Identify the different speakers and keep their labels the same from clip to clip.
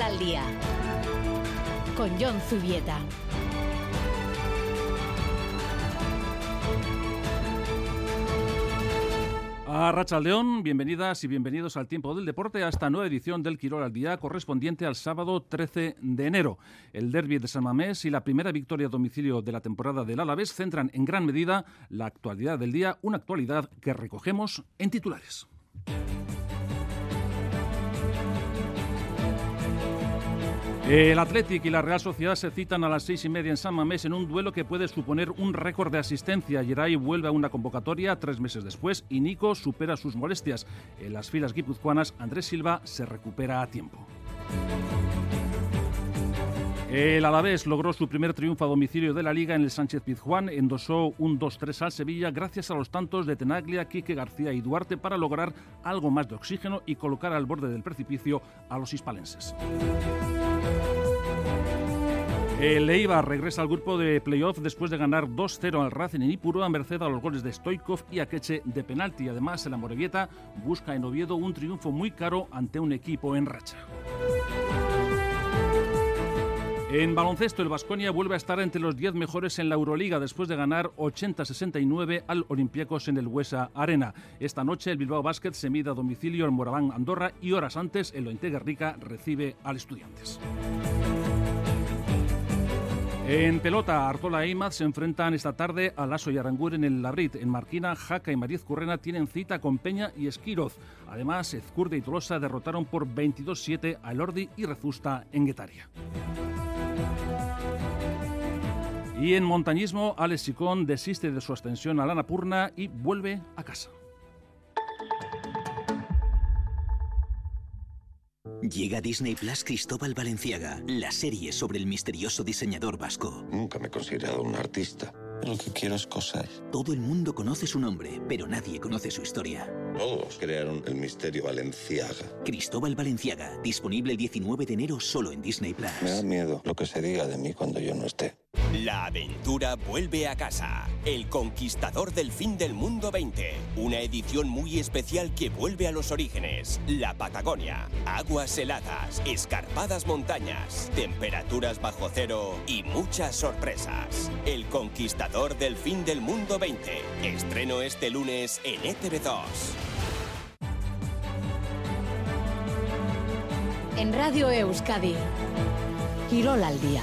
Speaker 1: Al día con John Zubieta.
Speaker 2: A Rachaldeón, bienvenidas y bienvenidos al Tiempo del Deporte a esta nueva edición del Quirol al Día correspondiente al sábado 13 de enero. El derby de San Mamés y la primera victoria a domicilio de la temporada del Alavés centran en gran medida la actualidad del día, una actualidad que recogemos en titulares. El Athletic y la Real Sociedad se citan a las seis y media en San Mamés en un duelo que puede suponer un récord de asistencia. Geray vuelve a una convocatoria tres meses después y Nico supera sus molestias. En las filas guipuzcoanas, Andrés Silva se recupera a tiempo. El Alavés logró su primer triunfo a domicilio de la Liga en el Sánchez Pizjuán, endosó un 2-3 al Sevilla gracias a los tantos de Tenaglia, Quique García y Duarte para lograr algo más de oxígeno y colocar al borde del precipicio a los hispalenses. El Eibar regresa al grupo de playoff después de ganar 2-0 al Racing en Ipuro merced a los goles de Stoikov y Akeche de penalti. Además, el Amorebieta busca en Oviedo un triunfo muy caro ante un equipo en racha. En baloncesto, el Vasconia vuelve a estar entre los 10 mejores en la Euroliga después de ganar 80-69 al Olympiacos en el Huesa Arena. Esta noche el Bilbao Basket se mide a domicilio en Moraván, Andorra y horas antes el Ointe Guerrica recibe al Estudiantes. En pelota, Artola e Imaz se enfrentan esta tarde a Lasso y Aranguren en el Labrit. En Marquina, Jaca y Mariz Currena tienen cita con Peña y Esquiroz. Además, Ezcurde y Tolosa derrotaron por 22-7 a Elordi y Rezusta en Guetaria. Y en montañismo, Alex Sicón desiste de su ascensión a la Napurna y vuelve a casa.
Speaker 3: Llega a Disney Plus Cristóbal Valenciaga, la serie sobre el misterioso diseñador vasco.
Speaker 4: Nunca me he considerado un artista. Lo que quiero es cosas.
Speaker 3: Todo el mundo conoce su nombre, pero nadie conoce su historia.
Speaker 4: Todos crearon el misterio Valenciaga.
Speaker 3: Cristóbal Valenciaga, disponible el 19 de enero solo en Disney Plus.
Speaker 4: Me da miedo lo que se diga de mí cuando yo no esté.
Speaker 5: La aventura vuelve a casa. El Conquistador del Fin del Mundo 20. Una edición muy especial que vuelve a los orígenes. La Patagonia. Aguas heladas, escarpadas montañas, temperaturas bajo cero y muchas sorpresas. El Conquistador del Fin del Mundo 20. Estreno este lunes en E ETV2.
Speaker 1: En Radio Euskadi, Quirol al día.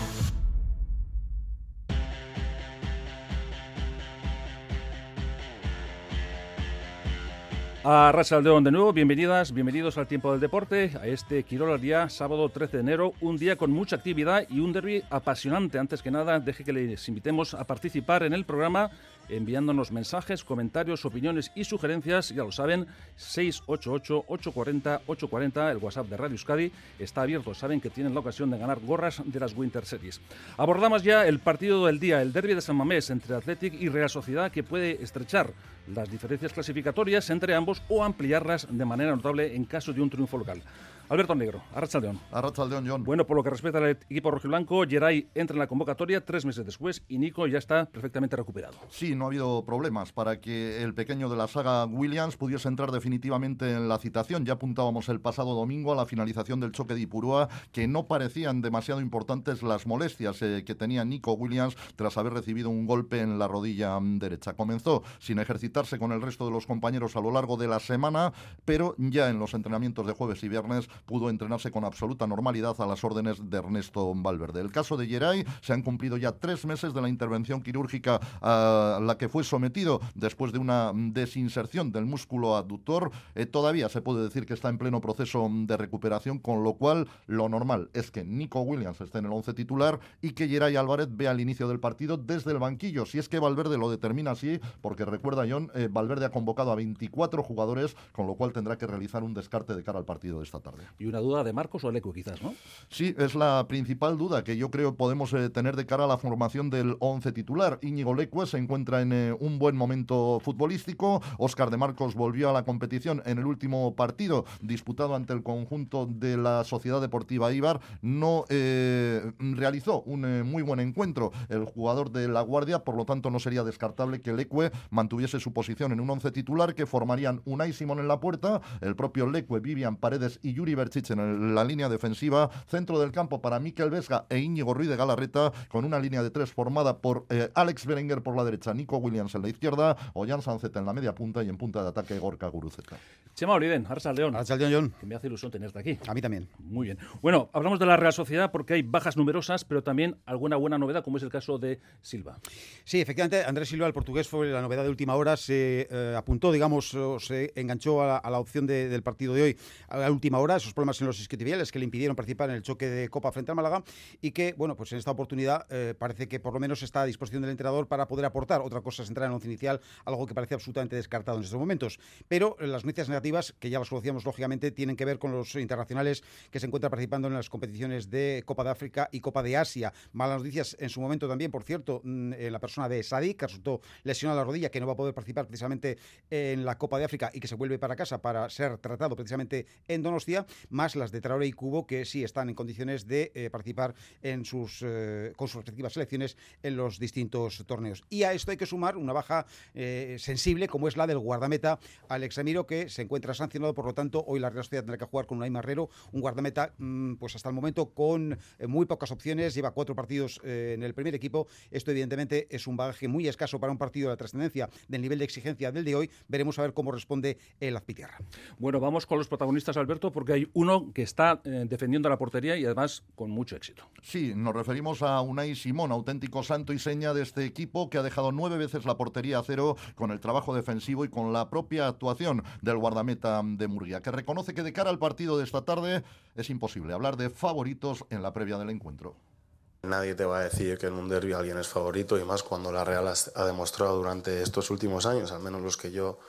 Speaker 2: A Rachaldeón de nuevo, bienvenidas, bienvenidos al Tiempo del Deporte, a este Quirol al día, sábado 13 de enero, un día con mucha actividad y un derby apasionante. Antes que nada, deje que les invitemos a participar en el programa enviándonos mensajes, comentarios, opiniones y sugerencias, ya lo saben, 688-840-840, el WhatsApp de Radio Euskadi está abierto, saben que tienen la ocasión de ganar gorras de las Winter Series. Abordamos ya el partido del día, el derby de San Mamés entre Athletic y Real Sociedad que puede estrechar las diferencias clasificatorias entre ambos o ampliarlas de manera notable en caso de un triunfo local. Alberto Negro, Arrachaldeón.
Speaker 6: Arrachaldeón, John.
Speaker 2: Bueno, por lo que respecta al equipo rojiblanco, Geray entra en la convocatoria tres meses después y Nico ya está perfectamente recuperado.
Speaker 6: Sí, no ha habido problemas para que el pequeño de la saga Williams pudiese entrar definitivamente en la citación. Ya apuntábamos el pasado domingo a la finalización del choque de Ipurúa que no parecían demasiado importantes las molestias eh, que tenía Nico Williams tras haber recibido un golpe en la rodilla mm, derecha. Comenzó sin ejercitarse con el resto de los compañeros a lo largo de la semana, pero ya en los entrenamientos de jueves y viernes pudo entrenarse con absoluta normalidad a las órdenes de Ernesto Valverde. El caso de Geray se han cumplido ya tres meses de la intervención quirúrgica a la que fue sometido después de una desinserción del músculo aductor. Eh, todavía se puede decir que está en pleno proceso de recuperación, con lo cual lo normal es que Nico Williams esté en el once titular y que Geray Álvarez vea el inicio del partido desde el banquillo. Si es que Valverde lo determina así, porque recuerda John, eh, Valverde ha convocado a 24 jugadores, con lo cual tendrá que realizar un descarte de cara al partido de esta tarde.
Speaker 2: Y una duda de Marcos o Aleco, quizás, ¿no?
Speaker 6: Sí, es la principal duda que yo creo podemos eh, tener de cara a la formación del 11 titular. Íñigo Lecue se encuentra en eh, un buen momento futbolístico. Óscar de Marcos volvió a la competición en el último partido disputado ante el conjunto de la Sociedad Deportiva Ibar. No eh, realizó un muy buen encuentro el jugador de La Guardia, por lo tanto no sería descartable que Lecue mantuviese su posición en un 11 titular que formarían Unai Simón en la puerta, el propio Lecue, Vivian Paredes y Yuri Berchich en la línea defensiva, centro del campo para Miquel Vesga e Íñigo Ruiz de Galarreta, con una línea de tres formada por eh, Alex Berenguer por la derecha, Nico Williams en la izquierda, Ollán Sanceta en la media punta y en punta de ataque Gorka Guruceta.
Speaker 2: Chema Oliden, Arsa León.
Speaker 7: León,
Speaker 2: Que me hace ilusión tenerte aquí.
Speaker 7: A mí también.
Speaker 2: Muy bien. Bueno, hablamos de la Real Sociedad porque hay bajas numerosas, pero también alguna buena novedad, como es el caso de Silva.
Speaker 7: Sí, efectivamente, Andrés Silva, el portugués, fue la novedad de última hora. Se eh, apuntó, digamos, se enganchó a la, opción del partido de hoy a la última hora, problemas en los isquiotibiales que le impidieron participar en el choque de Copa frente al Málaga y que, bueno, pues en esta oportunidad eh, parece que por lo menos está a disposición del entrenador para poder aportar. Otra cosa es entrar en el once inicial, algo que parece absolutamente descartado en estos momentos. Pero eh, las noticias negativas, que ya las conocíamos lógicamente, tienen que ver con los internacionales que se encuentran participando en las competiciones de Copa de África y Copa de Asia. Malas noticias en su momento también, por cierto, mm, en la persona de Sadik, que resultó lesionada la rodilla, que no va a poder participar precisamente en la Copa de África y que se vuelve para casa para ser tratado precisamente en Donostia, más las de Traore y Cubo, que sí están en condiciones de eh, participar en sus, eh, con sus respectivas selecciones en los distintos torneos. Y a esto hay que sumar una baja eh, sensible, como es la del guardameta Alex Ramiro, que se encuentra sancionado, por lo tanto, hoy la Real Sociedad tendrá que jugar con un Marrero, un guardameta, mm, pues hasta el momento con muy pocas opciones, lleva cuatro partidos en el primer equipo. Esto, evidentemente, es un bagaje muy escaso para un partido de la trascendencia del nivel de exigencia del de hoy. Veremos a ver cómo responde el Azpitierra.
Speaker 2: Bueno, vamos con los protagonistas, Alberto, porque hay uno que está eh, defendiendo la portería y además con mucho éxito.
Speaker 6: Sí, nos referimos a Unai Simón, auténtico santo y seña de este equipo que ha dejado nueve veces la portería a cero con el trabajo defensivo y con la propia actuación del guardameta de Murguía, que reconoce que de cara al partido de esta tarde es imposible hablar de favoritos en la previa del encuentro.
Speaker 4: Nadie te va a decir que en un derby alguien es favorito y más cuando la Real ha demostrado durante estos últimos años, al menos los que yo,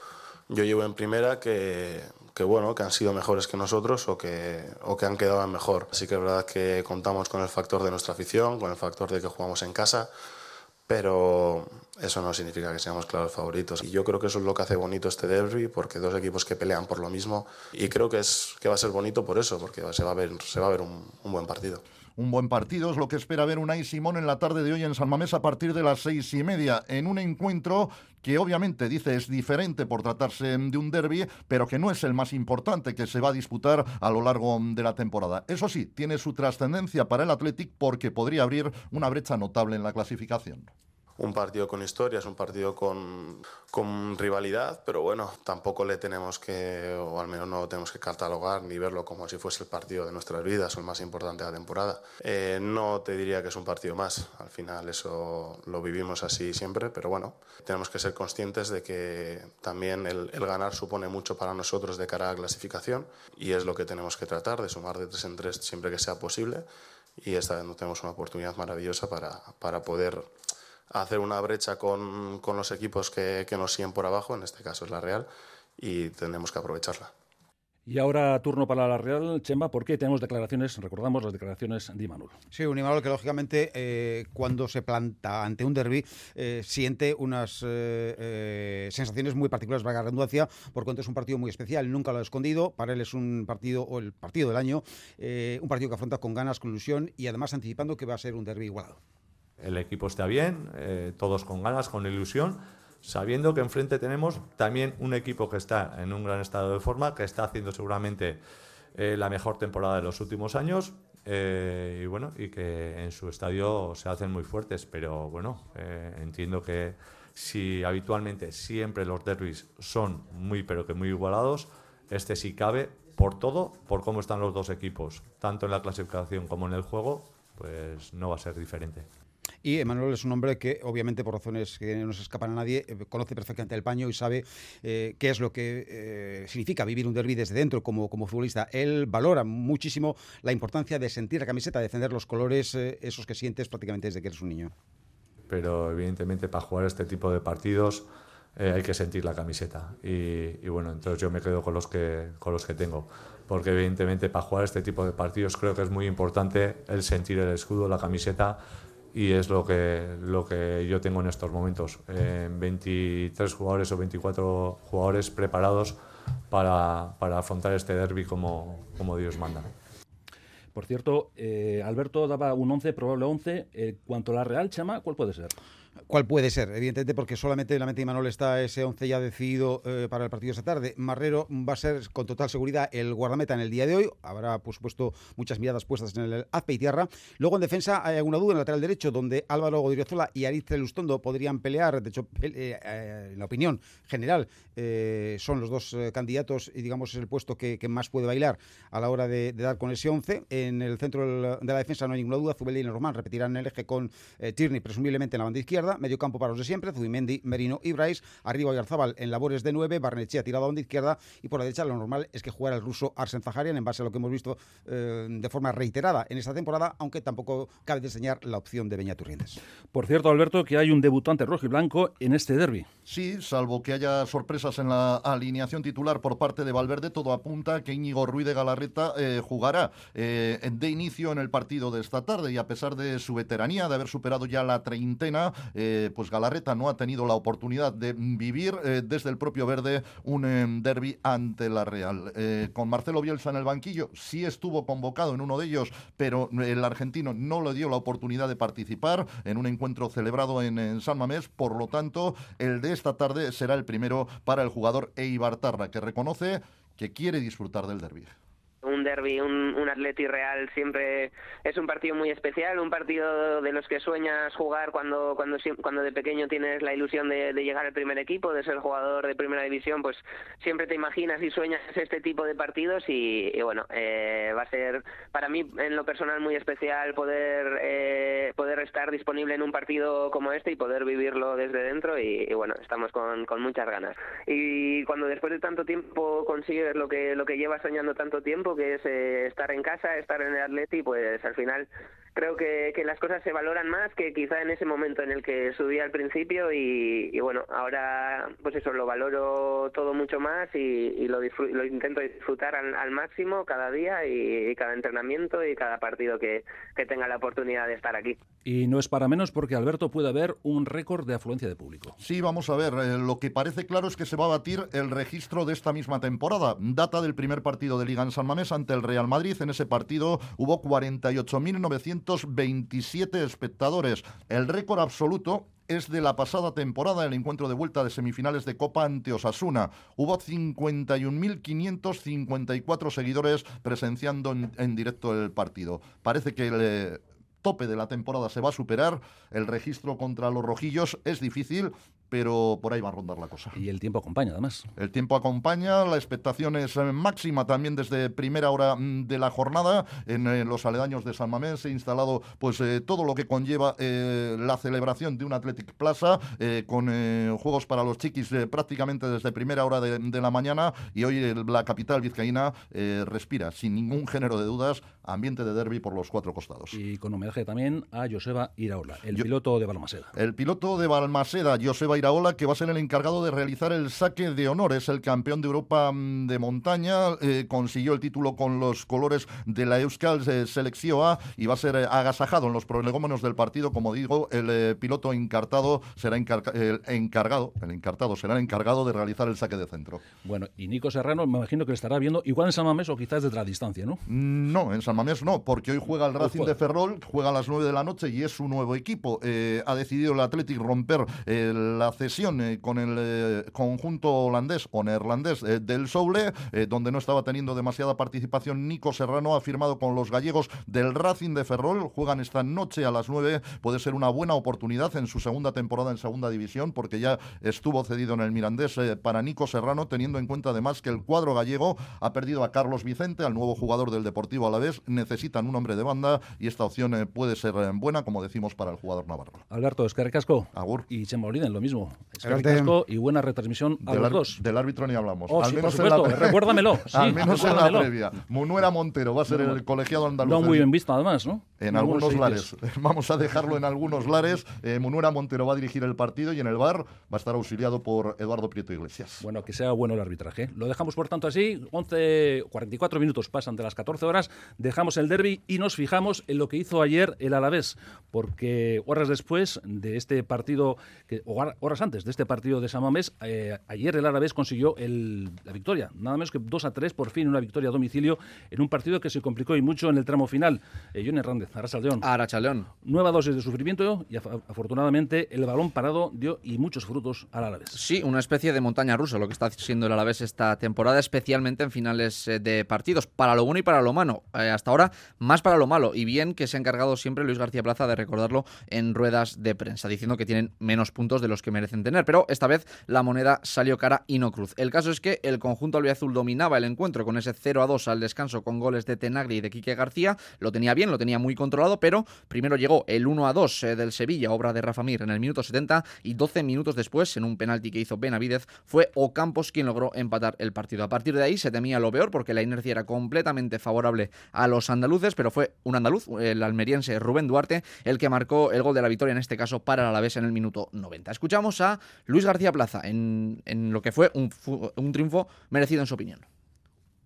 Speaker 4: yo llevo en primera, que, que, bueno, que han sido mejores que nosotros o que, o que han quedado mejor. Así que es verdad que contamos con el factor de nuestra afición, con el factor de que jugamos en casa, pero eso no significa que seamos claros favoritos. Y yo creo que eso es lo que hace bonito este derby, porque dos equipos que pelean por lo mismo, y creo que, es, que va a ser bonito por eso, porque se va a ver, se va a ver un, un buen partido
Speaker 6: un buen partido. Es lo que espera ver Unai Simón en la tarde de hoy en San Mamés a partir de las seis y media, en un encuentro que obviamente dice es diferente por tratarse de un derby, pero que no es el más importante que se va a disputar a lo largo de la temporada. Eso sí, tiene su trascendencia para el Athletic porque podría abrir una brecha notable en la clasificación
Speaker 4: un partido con historia, es un partido con, rivalidad, pero bueno, tampoco le tenemos que, o al menos no tenemos que catalogar ni verlo como si fuese el partido de nuestras vidas o el más importante de la temporada. Eh, no te diría que es un partido más, al final eso lo vivimos así siempre, pero bueno, tenemos que ser conscientes de que también el, el ganar supone mucho para nosotros de cara a la clasificación y es lo que tenemos que tratar, de sumar de tres en tres siempre que sea posible y esta vez no tenemos una oportunidad maravillosa para, para poder hacer una brecha con, con los equipos que, que, nos siguen por abajo, en este caso es la Real, y tenemos que aprovecharla.
Speaker 2: Y ahora turno para la Real, Chemba, porque tenemos declaraciones, recordamos las declaraciones de Imanol.
Speaker 7: Sí, un Imanol que lógicamente eh, cuando se planta ante un derby eh, siente unas eh, sensaciones muy particulares, la redundancia, por cuanto es un partido muy especial, nunca lo ha escondido, para él es un partido, o el partido del año, un partido que afronta con ganas, con ilusión y además anticipando que va a ser un derby igualado
Speaker 8: el equipo está bien, eh, todos con ganas, con ilusión, sabiendo que enfrente tenemos también un equipo que está en un gran estado de forma, que está haciendo seguramente eh, la mejor temporada de los últimos años eh, y bueno, y que en su estadio se hacen muy fuertes, pero bueno, entiendo que si habitualmente siempre los derbis son muy pero que muy igualados, este sí cabe por todo, por cómo están los dos equipos, tanto en la clasificación como en el juego, pues no va a ser diferente.
Speaker 7: Y Emanuel es un hombre que, obviamente, por razones que no se escapan a nadie, eh, conoce perfectamente el paño y sabe eh, qué es lo que eh, significa vivir un derby desde dentro como, como futbolista. Él valora muchísimo la importancia de sentir la camiseta, de defender los colores, esos que sientes prácticamente desde que eres un niño.
Speaker 8: Pero, evidentemente, para jugar este tipo de partidos. hay que sentir la camiseta y, y, bueno entonces yo me quedo con los que con los que tengo porque evidentemente para jugar este tipo de partidos creo que es muy importante el sentir el escudo la camiseta y es lo que, lo que yo tengo en estos momentos. 23 jugadores o 24 jugadores preparados para, para afrontar este derby como, como Dios manda.
Speaker 2: Por cierto, eh, Alberto daba un 11, probable 11. Eh, cuanto la Real, Chama, ¿cuál puede ser?
Speaker 7: Cuál puede ser, evidentemente porque solamente en la mente de Manuel está ese 11 ya decidido eh, para el partido de esta tarde. Marrero va a ser con total seguridad el guardameta en el día de hoy, habrá por supuesto muchas miradas puestas en el Azpe y Tierra. Luego en defensa hay alguna duda en el lateral derecho donde Álvaro Godriozola y Aritz Lustondo podrían pelear, de hecho eh, eh, en la opinión general son los dos candidatos y digamos es el puesto que, más puede bailar a la hora de, dar con ese 11. En el centro de la defensa no hay ninguna duda, Zubelín y Román repetirán el eje con Tierney presumiblemente en la banda izquierda, medio campo para los de siempre, Zubimendi, Merino y Bryce, arriba Oyarzábal en labores de 9, Barnechea tirado a banda izquierda y por la derecha lo normal es que jugara el ruso Arsen Zaharian en base a lo que hemos visto eh, de forma reiterada en esta temporada, aunque tampoco cabe diseñar la opción de Beñaturrientes.
Speaker 2: Por cierto, Alberto, que hay un debutante rojo y blanco en este derby.
Speaker 6: Sí, salvo que haya sorpresas en la alineación titular por parte de Valverde, todo apunta que Íñigo Ruiz de Galarreta eh, jugará eh, de inicio en el partido de esta tarde y a pesar de su veteranía, de haber superado ya la treintena, pues Galarreta no ha tenido la oportunidad de vivir desde el propio Verde un em, derby ante la Real. con Marcelo Bielsa en el banquillo, sí estuvo convocado en uno de ellos, pero el argentino no le dio la oportunidad de participar en un encuentro celebrado en, San Mamés. Por lo tanto, el de esta tarde será el primero para el jugador Eibar Tarra, que reconoce que quiere disfrutar del derby
Speaker 9: un derby, un, un Atleti Real siempre es un partido muy especial, un partido de los que sueñas jugar cuando cuando cuando de pequeño tienes la ilusión de, llegar al primer equipo, de ser jugador de primera división, pues siempre te imaginas y sueñas este tipo de partidos y, bueno, eh, va a ser para mí en lo personal muy especial poder eh, poder estar disponible en un partido como este y poder vivirlo desde dentro y, bueno, estamos con, con muchas ganas. Y cuando después de tanto tiempo consigues lo que lo que llevas soñando tanto tiempo que es eh, estar en casa, estar en el Atleti, pues al final creo que, que, las cosas se valoran más que quizá en ese momento en el que subí al principio y, bueno, ahora pues eso, lo valoro todo mucho más y, lo, lo, intento disfrutar al, máximo cada día y, cada entrenamiento y cada partido que, que, tenga la oportunidad de estar aquí.
Speaker 2: Y no es para menos porque Alberto puede haber un récord de afluencia de público.
Speaker 6: Sí, vamos a ver, eh, lo que parece claro es que se va a batir el registro de esta misma temporada, data del primer partido de Liga en San Mamés ante el Real Madrid, en ese partido hubo 48.900 27 espectadores. El récord absoluto es de la pasada temporada, el encuentro de vuelta de semifinales de Copa ante Osasuna. Hubo 51.554 seguidores presenciando en, directo el partido. Parece que el eh, tope de la temporada se va a superar. El registro contra los rojillos es difícil, pero por ahí va a rondar la cosa.
Speaker 2: Y el tiempo acompaña, además.
Speaker 6: El tiempo acompaña, la expectación es eh, máxima también desde primera hora mm, de la jornada. En eh, los aledaños de San Mamés se ha instalado pues eh, todo lo que conlleva la celebración de un Athletic Plaza, con juegos para los chiquis prácticamente desde primera hora de, la mañana. Y hoy la capital vizcaína respira, sin ningún género de dudas, ambiente de derby por los cuatro costados.
Speaker 2: Y con homenaje también a Joseba Iraola, el piloto de Balmaseda.
Speaker 6: El piloto de Balmaseda, Joseba Iraola, que va a ser el encargado de realizar el saque de honor. Es el campeón de Europa mm, de montaña, eh, consiguió el título con los colores de la Euskal eh, Selección A y va a ser eh, agasajado en los prolegómenos del partido. Como digo, el piloto encartado será el encargado, el encartado será el encargado de realizar el saque de centro.
Speaker 2: Bueno, y Nico Serrano me imagino que le estará viendo igual en San Mamés o quizás desde la distancia, ¿no?
Speaker 6: Mm, no, en San Mamés no, porque hoy juega el Racing de Ferrol, juega a las 9 de la noche y es su nuevo equipo. ha decidido el Athletic romper la cesión eh, con el eh, conjunto holandés o neerlandés eh, del Soule, donde no estaba teniendo demasiada participación. Nico Serrano ha firmado con los gallegos del Racing de Ferrol. Juegan esta noche a las 9. Puede ser una buena oportunidad en su segunda temporada en segunda división, porque ya estuvo cedido en el Mirandés para Nico Serrano, teniendo en cuenta además que el cuadro gallego ha perdido a Carlos Vicente, al nuevo jugador del Deportivo a la vez. Necesitan un hombre de banda y esta opción puede ser buena, como decimos, para el jugador navarro.
Speaker 2: Alberto, es Casco.
Speaker 6: Agur.
Speaker 2: Y se me olviden lo mismo. Casco y buena retransmisión a los dos.
Speaker 6: Del árbitro ni hablamos.
Speaker 2: Oh, al menos en la, recuérdamelo.
Speaker 6: al menos en la previa. Munuera Montero va a ser el colegiado andaluz.
Speaker 2: No muy bien visto, además, ¿no?
Speaker 6: En algunos lares. Vamos a dejarlo en algunos lares. Eh, Munuera Montero va a dirigir el partido y en el bar va a estar auxiliado por Eduardo Prieto Iglesias.
Speaker 2: Bueno, que sea bueno el arbitraje. Lo dejamos, por tanto, así. 11, 44 minutos pasan de las 14 horas. Dejamos el derby y nos fijamos en lo que hizo ayer el Alavés. Porque horas después de este partido, que, Horas antes de este partido de San Mamés, eh, ayer el Alavés consiguió el, la victoria, nada menos que 2 a 3, por fin una victoria a domicilio en un partido que se complicó y mucho en el tramo final. Eh, Johnny Hernández, Arrachaldeón.
Speaker 10: Arrachaldeón.
Speaker 2: Nueva dosis de sufrimiento y af- afortunadamente el balón parado dio y muchos frutos al Alavés.
Speaker 10: Sí, una especie de montaña rusa lo que está siendo el Alavés esta temporada, especialmente en finales eh, de partidos, para lo bueno y para lo malo. Eh, hasta ahora, más para lo malo. Y bien que se ha encargado siempre Luis García Plaza de recordarlo en ruedas de prensa, diciendo que tienen menos puntos de los que merecen tener. Pero esta vez la moneda salió cara y no cruz. El caso es que el conjunto albiazul dominaba el encuentro con ese 0 a 2 al descanso con goles de Tenagri y de Quique García. Lo tenía bien, lo tenía muy controlado, pero primero llegó el 1 a 2 eh, del Sevilla, obra de Rafa Mir, en el minuto 70 y 12 minutos después, en un penalti que hizo Benavidez, fue Ocampos quien logró empatar el partido. A partir de ahí se temía lo peor porque la inercia era completamente favorable a los andaluces, pero fue un andaluz, el almeriense Rubén Duarte, el que marcó el gol de la victoria, en este caso para el Alavés en el minuto 90. Escuchamos a Luis García Plaza en, en lo que fue un, un triunfo merecido en su opinión.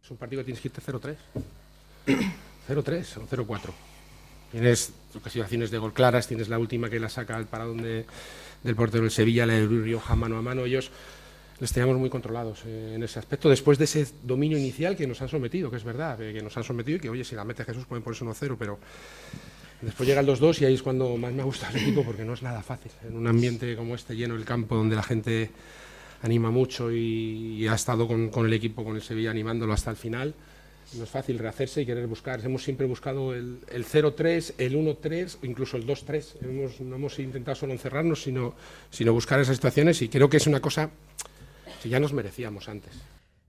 Speaker 11: Es un partido que tienes que irte 0-3. 0-3 o 0-4. Tienes ocasiones de gol claras, tienes la última que la saca al paradón de- del portero del Sevilla, la de Rioja mano a mano. Ellos les teníamos muy controlados eh, en ese aspecto, después de ese dominio inicial que nos han sometido, que es verdad, que nos han sometido y que, oye, si la mete Jesús pueden ponerse 1-0, pero después llega el 2-2 y ahí es cuando más me ha gustado el equipo porque no es nada fácil. En un ambiente como este, lleno el campo, donde la gente anima mucho y, y ha estado con, el equipo, con el Sevilla, animándolo hasta el final. No es fácil rehacerse y querer buscar. Hemos siempre buscado el, el 0-3, el 1-3, o incluso el 2-3. Hemos, no hemos intentado solo encerrarnos, sino, sino buscar esas situaciones y creo que es una cosa que ya nos merecíamos antes.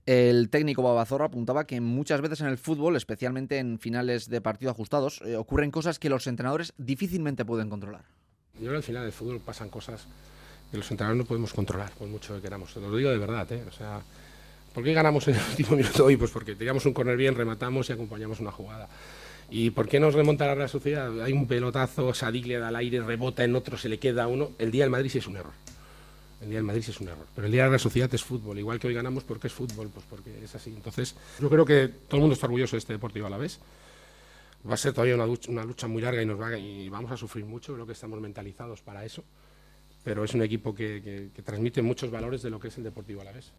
Speaker 10: El técnico Babazorra apuntaba que muchas veces en el fútbol, especialmente en finales de partido ajustados, eh, ocurren cosas que los entrenadores difícilmente pueden controlar.
Speaker 11: Yo creo que al final del fútbol pasan cosas que los entrenadores no podemos controlar, por mucho que queramos. Te lo digo de verdad, ¿eh? O sea, ¿por qué ganamos en el último minuto hoy? Pues porque tiramos un corner bien, rematamos y acompañamos una jugada. ¿Y por qué nos remonta la Real Sociedad? Hay un pelotazo, Sadik da al aire, rebota en otro, se le queda a uno. El día del Madrid sí es un error. El día del Madrid es un error. Pero el día de la Sociedad es fútbol. Igual que hoy ganamos, porque es fútbol? Pues porque es así. Entonces, yo creo que todo el mundo está orgulloso de este Deportivo a la vez. Va a ser todavía una lucha, muy larga y, nos va, vamos a sufrir mucho. Creo que estamos mentalizados para eso. Pero es un equipo que- que transmite muchos valores de lo que es el Deportivo a la vez.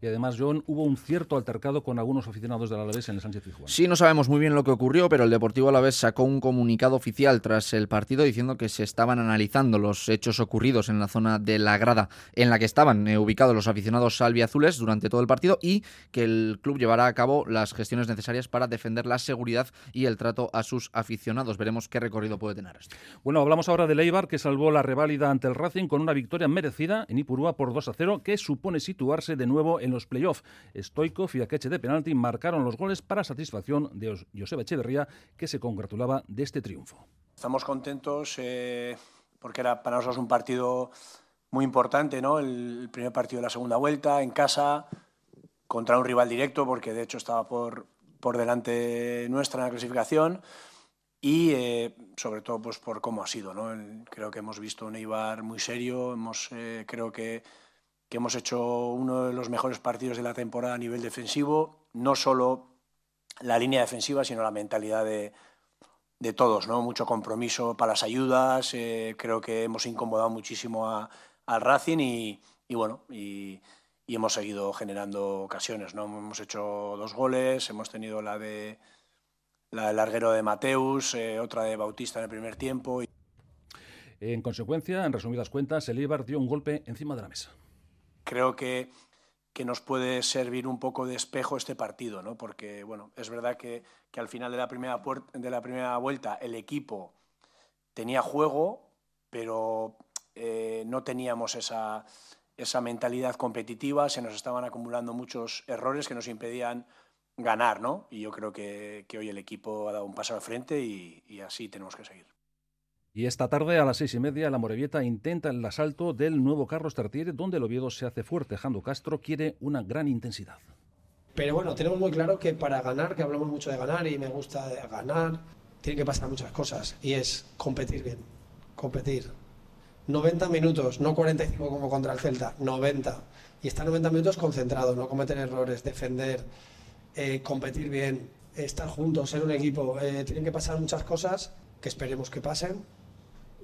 Speaker 2: Y además, John, hubo un cierto altercado con algunos aficionados del Alavés en el Sánchez Pizjuán.
Speaker 10: Sí, no sabemos muy bien lo que ocurrió, pero el Deportivo Alavés sacó un comunicado oficial tras el partido diciendo que se estaban analizando los hechos ocurridos en la zona de la grada en la que estaban eh, ubicados los aficionados salviazules durante todo el partido y que el club llevará a cabo las gestiones necesarias para defender la seguridad y el trato a sus aficionados. Veremos qué recorrido puede tener esto.
Speaker 2: Bueno, hablamos ahora del Eibar, que salvó la reválida ante el Racing con una victoria merecida en Ipurúa por 2 a 0, que supone situarse de nuevo en los playoffs. Stoikov y Akeche de penalti marcaron los goles para satisfacción de Os- Joseba Echeverría, que se congratulaba de este triunfo.
Speaker 12: Estamos contentos eh, porque era para nosotros un partido muy importante, ¿no? El primer partido de la segunda vuelta en casa contra un rival directo, porque de hecho estaba por, por delante nuestra en la clasificación y eh, sobre todo pues por cómo ha sido, ¿no? El- creo que hemos visto un Eibar muy serio, hemos eh, creo que que hemos hecho uno de los mejores partidos de la temporada a nivel defensivo, no solo la línea defensiva, sino la mentalidad de, de todos, ¿no? Mucho compromiso para las ayudas, eh, creo que hemos incomodado muchísimo a- al Racing y, y bueno, y, hemos seguido generando ocasiones, ¿no? Hemos hecho dos goles, hemos tenido la de la del larguero de Mateus, eh, otra de Bautista en el primer tiempo.
Speaker 2: En consecuencia, en resumidas cuentas, el Eibar dio un golpe encima de la mesa.
Speaker 12: Creo que, que nos puede servir un poco de espejo este partido, ¿no? Porque, bueno, es verdad que, que al final de la, primera de la primera vuelta el equipo tenía juego, pero eh, no teníamos esa, esa mentalidad competitiva, se nos estaban acumulando muchos errores que nos impedían ganar, ¿no? Y yo creo que, que hoy el equipo ha dado un paso al frente y, y así tenemos que seguir.
Speaker 2: Y esta tarde a las seis y media, la Morevieta intenta el asalto del nuevo Carlos Tartiere, donde el Oviedo se hace fuerte. Jando Castro quiere una gran intensidad.
Speaker 13: Pero bueno, tenemos muy claro que para ganar, que hablamos mucho de ganar y me gusta ganar, tiene que pasar muchas cosas y es competir bien, competir. 90 minutos, no 45 como contra el Celta, 90. Y estar 90 minutos concentrado, no cometer errores, defender, eh, competir bien, estar juntos, ser un equipo. Eh, tienen que pasar muchas cosas que esperemos que pasen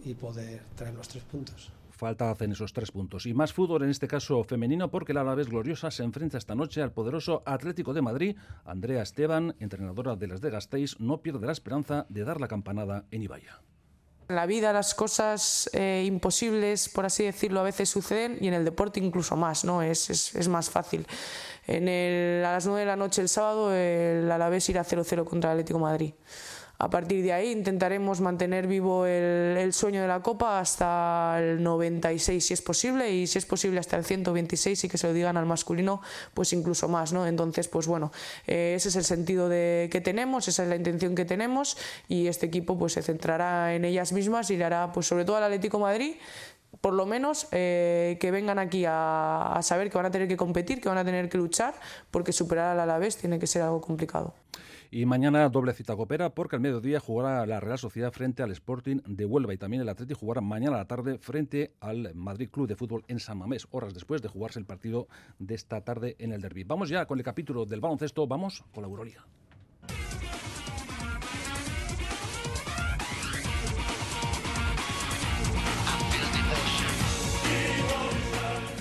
Speaker 13: y poder traer los tres puntos.
Speaker 2: Falta hacen esos tres puntos. Y más fútbol, en este caso femenino, porque la Alavés Gloriosa se enfrenta esta noche al poderoso Atlético de Madrid. Andrea Esteban, entrenadora de las de Gasteiz, no pierde la esperanza de dar la campanada en Ibaya.
Speaker 14: En la vida las cosas eh, imposibles, por así decirlo, a veces suceden y en el deporte incluso más, ¿no? Es, es, es más fácil. En el, a las 9 de la noche el sábado el Alavés irá 0-0 contra el Atlético de Madrid. A partir de ahí intentaremos mantener vivo el, sueño de la Copa hasta el 96 si es posible y si es posible hasta el 126 y que se lo digan al masculino pues incluso más, ¿no? Entonces pues bueno, eh, ese es el sentido de, que tenemos, esa es la intención que tenemos y este equipo pues se centrará en ellas mismas y le hará pues sobre todo al Atlético Madrid por lo menos eh, que vengan aquí a, a, saber que van a tener que competir, que van a tener que luchar, porque superar al Alavés tiene que ser algo complicado.
Speaker 2: Y mañana doble cita copera porque al mediodía jugará la Real Sociedad frente al Sporting de Huelva y también el Atlético jugará mañana a la tarde frente al Madrid Club de Fútbol en San Mamés, horas después de jugarse el partido de esta tarde en el derby. Vamos ya con el capítulo del baloncesto, vamos con la Euroliga.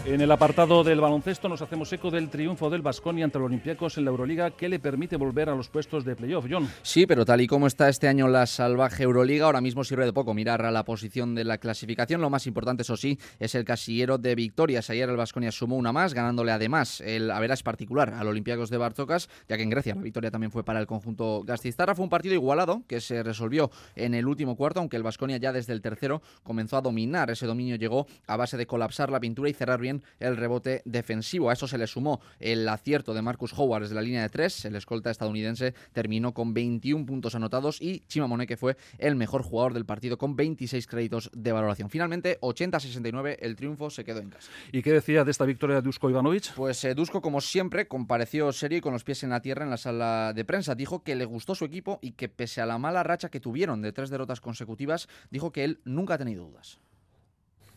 Speaker 2: En el apartado del baloncesto nos hacemos eco del triunfo del Vasconia ante los Olympiacos en la Euroliga que le permite volver a los puestos de playoff. John.
Speaker 10: Sí, pero tal y como está este año la salvaje Euroliga, ahora mismo sirve de poco mirar a la posición de la clasificación. Lo más importante, eso sí, es el casillero de victorias. Ayer el Vasconia sumó una más, ganándole además el Averas particular al Olympiacos de Bartocas, ya que en Grecia la victoria también fue para el conjunto Gastizarra. Fue un partido igualado que se resolvió en el último cuarto, aunque el Vasconia ya desde el tercero comenzó a dominar. Ese dominio llegó a base de colapsar la pintura y cerrar bien el rebote defensivo. A eso se le sumó el acierto de Marcus Howard desde la línea de tres. El escolta estadounidense terminó con 21 puntos anotados y Chima Monet, que fue el mejor jugador del partido con 26 créditos de valoración. Finalmente, 80-69, el triunfo se quedó en casa.
Speaker 2: ¿Y qué decía de esta victoria de Dusko Ivanovic?
Speaker 10: Pues eh, Dusko, como siempre, compareció serio y con los pies en la tierra en la sala de prensa. Dijo que le gustó su equipo y que pese a la mala racha que tuvieron de tres derrotas consecutivas, dijo que él nunca ha tenido dudas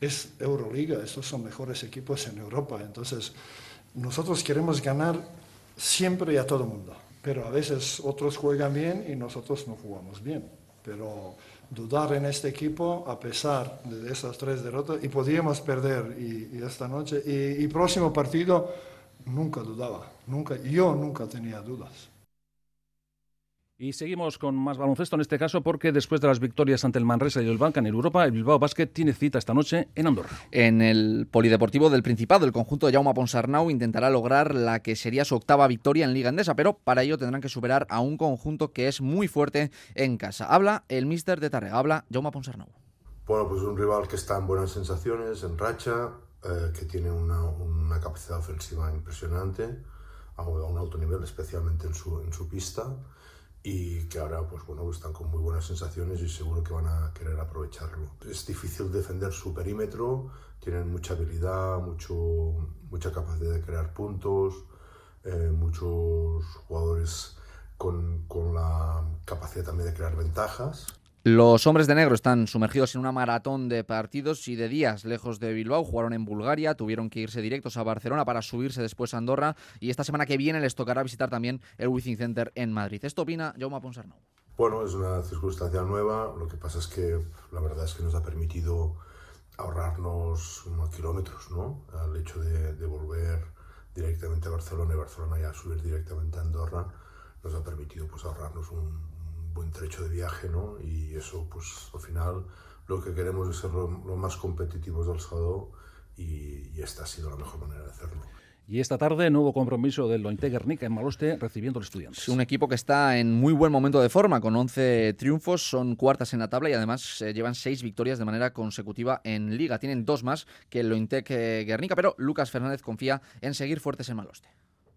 Speaker 15: es Euroliga, estos son mejores equipos en Europa. Entonces, nosotros queremos ganar siempre y a todo mundo, pero a veces otros juegan bien y nosotros no jugamos bien. Pero dudar en este equipo a pesar de esas tres derrotas, y podíamos perder y, esta noche, y, y próximo partido, nunca dudaba, nunca, yo nunca tenía dudas.
Speaker 2: Y seguimos con más baloncesto en este caso porque después de las victorias ante el Manresa y el Banca en Europa, el Bilbao Basket tiene cita esta noche en Andorra.
Speaker 10: En el Polideportivo del Principado, el conjunto de Jaume Ponsarnau intentará lograr la que sería su octava victoria en Liga Endesa, pero para ello tendrán que superar a un conjunto que es muy fuerte en casa. Habla el míster de Tarrega, habla Jaume Ponsarnau.
Speaker 16: Bueno, pues un rival que está en buenas sensaciones, en racha, eh, que tiene una, una, capacidad ofensiva impresionante, a un alto nivel, especialmente en su, en su pista y que ahora pues bueno están con muy buenas sensaciones y seguro que van a querer aprovecharlo. Es difícil defender su perímetro, tienen mucha habilidad, mucho, mucha capacidad de crear puntos, eh, muchos jugadores con, con la capacidad también de crear ventajas.
Speaker 10: Los hombres de negro están sumergidos en una maratón de partidos y de días lejos de Bilbao. Jugaron en Bulgaria, tuvieron que irse directos a Barcelona para subirse después a Andorra y esta semana que viene les tocará visitar también el Wizzing Center en Madrid. Esto opina Jaume Ponsarnau.
Speaker 16: Bueno, es una circunstancia nueva. Lo que pasa es que la verdad es que nos ha permitido ahorrarnos kilómetros, ¿no? Al hecho de, de volver directamente a Barcelona y Barcelona ya subir directamente a Andorra nos ha permitido pues ahorrarnos un, buen trecho de viaje, ¿no? Y eso, pues al final lo que queremos es ser lo, lo más competitivos del sábado y, y, esta ha sido la mejor manera de hacerlo.
Speaker 2: Y esta tarde, nuevo compromiso del Lointe Guernica en Maloste recibiendo al Estudiantes.
Speaker 10: Un equipo que está en muy buen momento de forma, con 11 triunfos, son cuartas en la tabla y además eh, llevan seis victorias de manera consecutiva en Liga. Tienen dos más que el Lointe Guernica, pero Lucas Fernández confía en seguir fuertes en Maloste.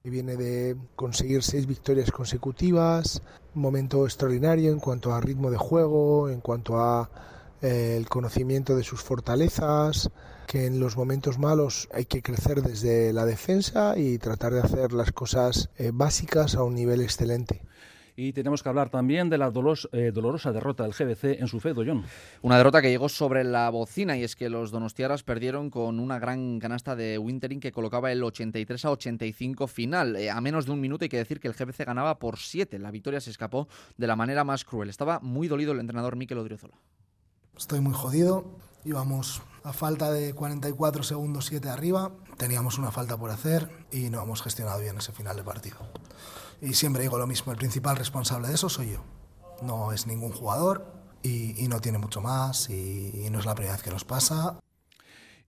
Speaker 17: Viene de conseguir seis victorias consecutivas, un momento extraordinario en cuanto a ritmo de juego, en cuanto a eh, el conocimiento de sus fortalezas, que en los momentos malos hay que crecer desde la defensa y tratar de hacer las cosas eh, básicas a un nivel excelente.
Speaker 2: Y tenemos que hablar también de la dolos, eh, dolorosa derrota del GBC en su fe, John.
Speaker 10: Una derrota que llegó sobre la bocina y es que los donostiaras perdieron con una gran canasta de Wintering que colocaba el 83 a 85 final. Eh, a menos de un minuto hay que decir que el GBC ganaba por 7. La victoria se escapó de la manera más cruel. Estaba muy dolido el entrenador Mikel Odriozola.
Speaker 18: Estoy muy jodido.
Speaker 17: Íbamos a falta de 44 segundos 7 arriba, teníamos una falta por hacer y no hemos gestionado bien ese final de partido. Y siempre digo lo mismo, el principal responsable de eso soy yo. No es ningún jugador y, no tiene mucho más y, y no es la primera vez que nos pasa.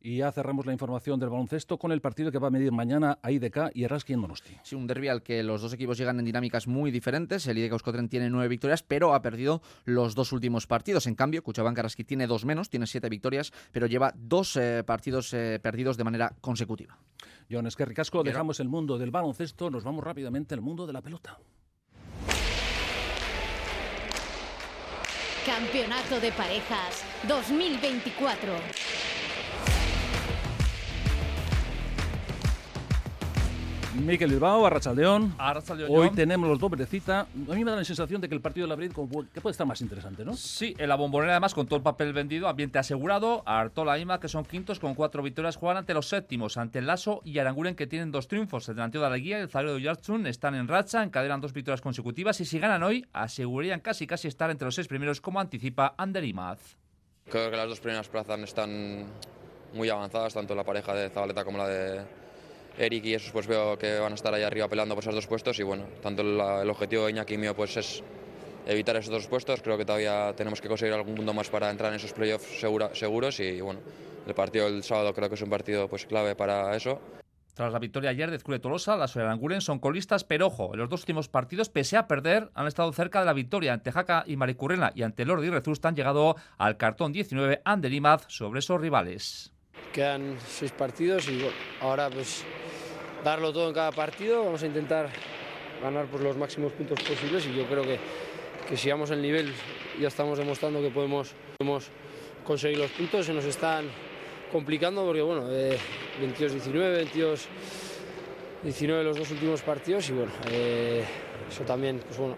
Speaker 2: Y ya cerramos la información del baloncesto con el partido que va a medir mañana a IDK y Eraski en Donosti.
Speaker 10: Sí, un derbi al que los dos equipos llegan en dinámicas muy diferentes. El IDK Euskotren tiene nueve victorias, pero ha perdido los dos últimos partidos. En cambio, Cuchabank Araski tiene dos menos, tiene siete victorias, pero lleva dos eh, partidos eh, perdidos de manera consecutiva.
Speaker 2: John Esquerri Casco, dejamos el mundo del baloncesto, nos vamos rápidamente al mundo de la pelota.
Speaker 1: Campeonato de Parejas 2024.
Speaker 2: Miquel Bilbao, Arrachaldeón.
Speaker 18: Arrachaldeón,
Speaker 2: Hoy tenemos los doble cita. A mí me da la sensación de que el partido de la Brit que puede estar más interesante, ¿no?
Speaker 18: Sí, en la bombonera además con todo el papel vendido, ambiente asegurado, Artola Ima que son quintos con cuatro victorias juegan ante los séptimos, ante el Lasso y Aranguren que tienen dos triunfos. El delantero de la guía y el zaguero de Yartsun están en racha, encadenan dos victorias consecutivas y si ganan hoy asegurarían casi casi estar entre los seis primeros como anticipa Ander Imaz.
Speaker 19: Creo que las dos primeras plazas están muy avanzadas, tanto la pareja de Zabaleta como la de Eric y esos pues veo que van a estar ahí arriba peleando por esos dos puestos y bueno, tanto la- el objetivo de Iñaki y mío pues es evitar esos dos puestos, creo que todavía tenemos que conseguir algún punto más para entrar en esos playoffs segura- seguros y bueno, el partido del sábado creo que es un partido pues clave para eso.
Speaker 18: Tras la victoria ayer de Zcure Tolosa, las Aranguren son colistas, pero ojo, en los dos últimos partidos, pese a perder, han estado cerca de la victoria ante Jaca y Maricurrena y ante Lordi y Rezusta han llegado al cartón 19 Ander Imaz sobre esos rivales.
Speaker 20: Quedan seis partidos y bueno, ahora pues darlo todo en cada partido. Vamos a intentar ganar por los máximos puntos posibles y yo creo que, que si vamos el nivel ya estamos demostrando que podemos, podemos conseguir los puntos. Se nos están complicando porque bueno, eh, 22-19, 22-19 los dos últimos partidos y bueno, eh, eso también pues bueno,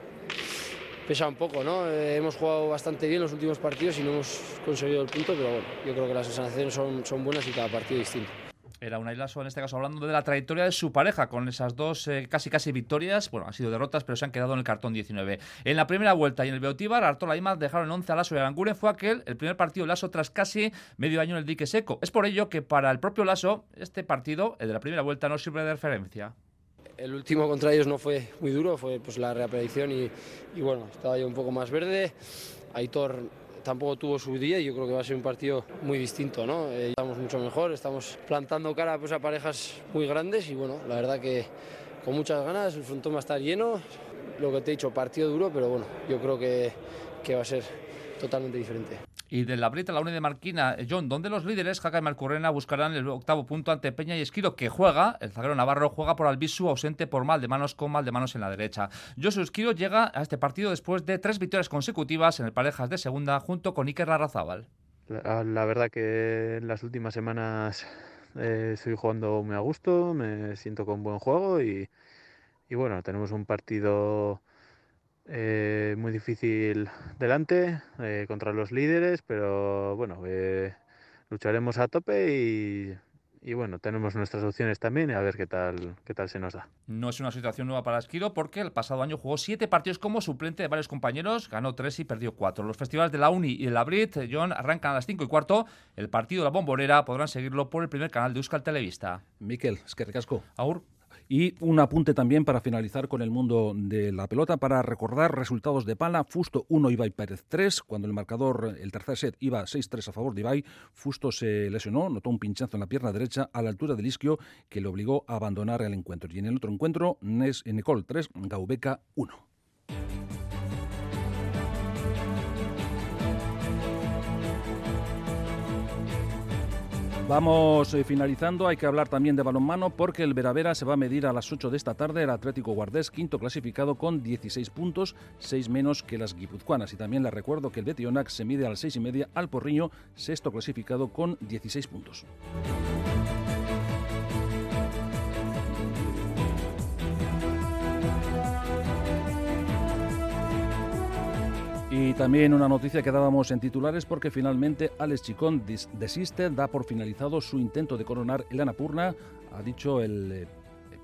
Speaker 20: pesa un poco, ¿no? Eh, hemos jugado bastante bien los últimos partidos y no hemos conseguido el punto, pero bueno, yo creo que las sensaciones son, son buenas y cada partido distinto.
Speaker 18: Era un Lasso, en este caso hablando de la trayectoria de su pareja, con esas dos eh, casi casi victorias. Bueno, han sido derrotas, pero se han quedado en el cartón 19. En la primera vuelta y en el Beotíbar, Artola y dejaron en 11 a Lasso y Aranguren. Fue aquel el primer partido de Lasso tras casi medio año en el dique seco. Es por ello que para el propio Lasso, este partido, el de la primera vuelta, no sirve de referencia.
Speaker 20: El último contra ellos no fue muy duro, fue pues la reaparición y, y bueno, estaba yo un poco más verde. Aitor tampoco tuvo su día y yo creo que va a ser un partido muy distinto, ¿no? Eh, estamos mucho mejor, estamos plantando cara pues, a parejas muy grandes y bueno, la verdad que con muchas ganas, el frontón va a estar lleno. Lo que te he dicho, partido duro, pero bueno, yo creo que, que va a ser totalmente diferente.
Speaker 18: Y de la Brita, la Uni de Marquina, John, donde los líderes, Jaca y Marcurrena, buscarán el octavo punto ante Peña y Esquiro, que juega, el zaguero Navarro juega por Albisu, ausente por mal de manos con mal de manos en la derecha. Josu Esquiro llega a este partido después de tres victorias consecutivas en el parejas de segunda, junto con Iker Larrazábal.
Speaker 21: La, la verdad que en las últimas semanas eh, estoy jugando muy a gusto, me siento con buen juego y bueno, tenemos un partido eh, muy difícil delante eh, contra los líderes, pero bueno, eh, lucharemos a tope y, y bueno, tenemos nuestras opciones también y a ver qué tal, qué tal se nos da.
Speaker 18: No es una situación nueva para Esquiro porque el pasado año jugó siete partidos como suplente de varios compañeros, ganó tres y perdió cuatro. Los festivales de la Uni y de la Brit, John, arrancan a las cinco y cuarto. El partido de la Bombonera podrán seguirlo por el primer canal de Euskal Televista.
Speaker 2: Miquel, es que recasco.
Speaker 18: Aur.
Speaker 2: Y un apunte también para finalizar con el mundo de la pelota, para recordar resultados de Pala. Fusto 1, Ibai Pérez 3. Cuando el marcador, el tercer set, iba 6-3 a favor de Ibai, Fusto se lesionó, notó un pinchazo en la pierna derecha a la altura del isquio que le obligó a abandonar el encuentro. Y en el otro encuentro, Nes Nicole 3, Gaubeca 1. Vamos eh, finalizando, hay que hablar también de balonmano porque el Veravera se va a medir a las 8 de esta tarde el Atlético Guardés, quinto clasificado con 16 puntos, 6 menos que las guipuzcoanas. Y también les recuerdo que el Betionac se mide a las 6 y media al Porriño, sexto clasificado con 16 puntos. Y también una noticia que dábamos en titulares porque finalmente Alex Chicón desiste, da por finalizado su intento de coronar el Anapurna, ha dicho el eh,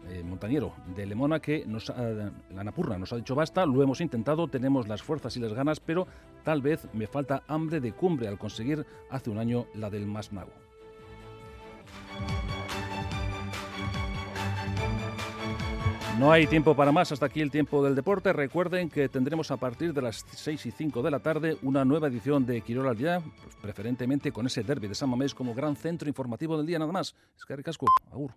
Speaker 2: eh, montañero de Lemona, que nos ha- la Napurna nos ha dicho basta, lo hemos intentado, tenemos las fuerzas y las ganas, pero tal vez me falta hambre de cumbre al conseguir hace un año la del Masnago. No hay tiempo para más, hasta aquí el tiempo del deporte. Recuerden que tendremos a partir de las 6 y 5 de la tarde una nueva edición de Quirol al Día, pues preferentemente con ese derby de San Mamés como gran centro informativo del día nada más. Es que agur.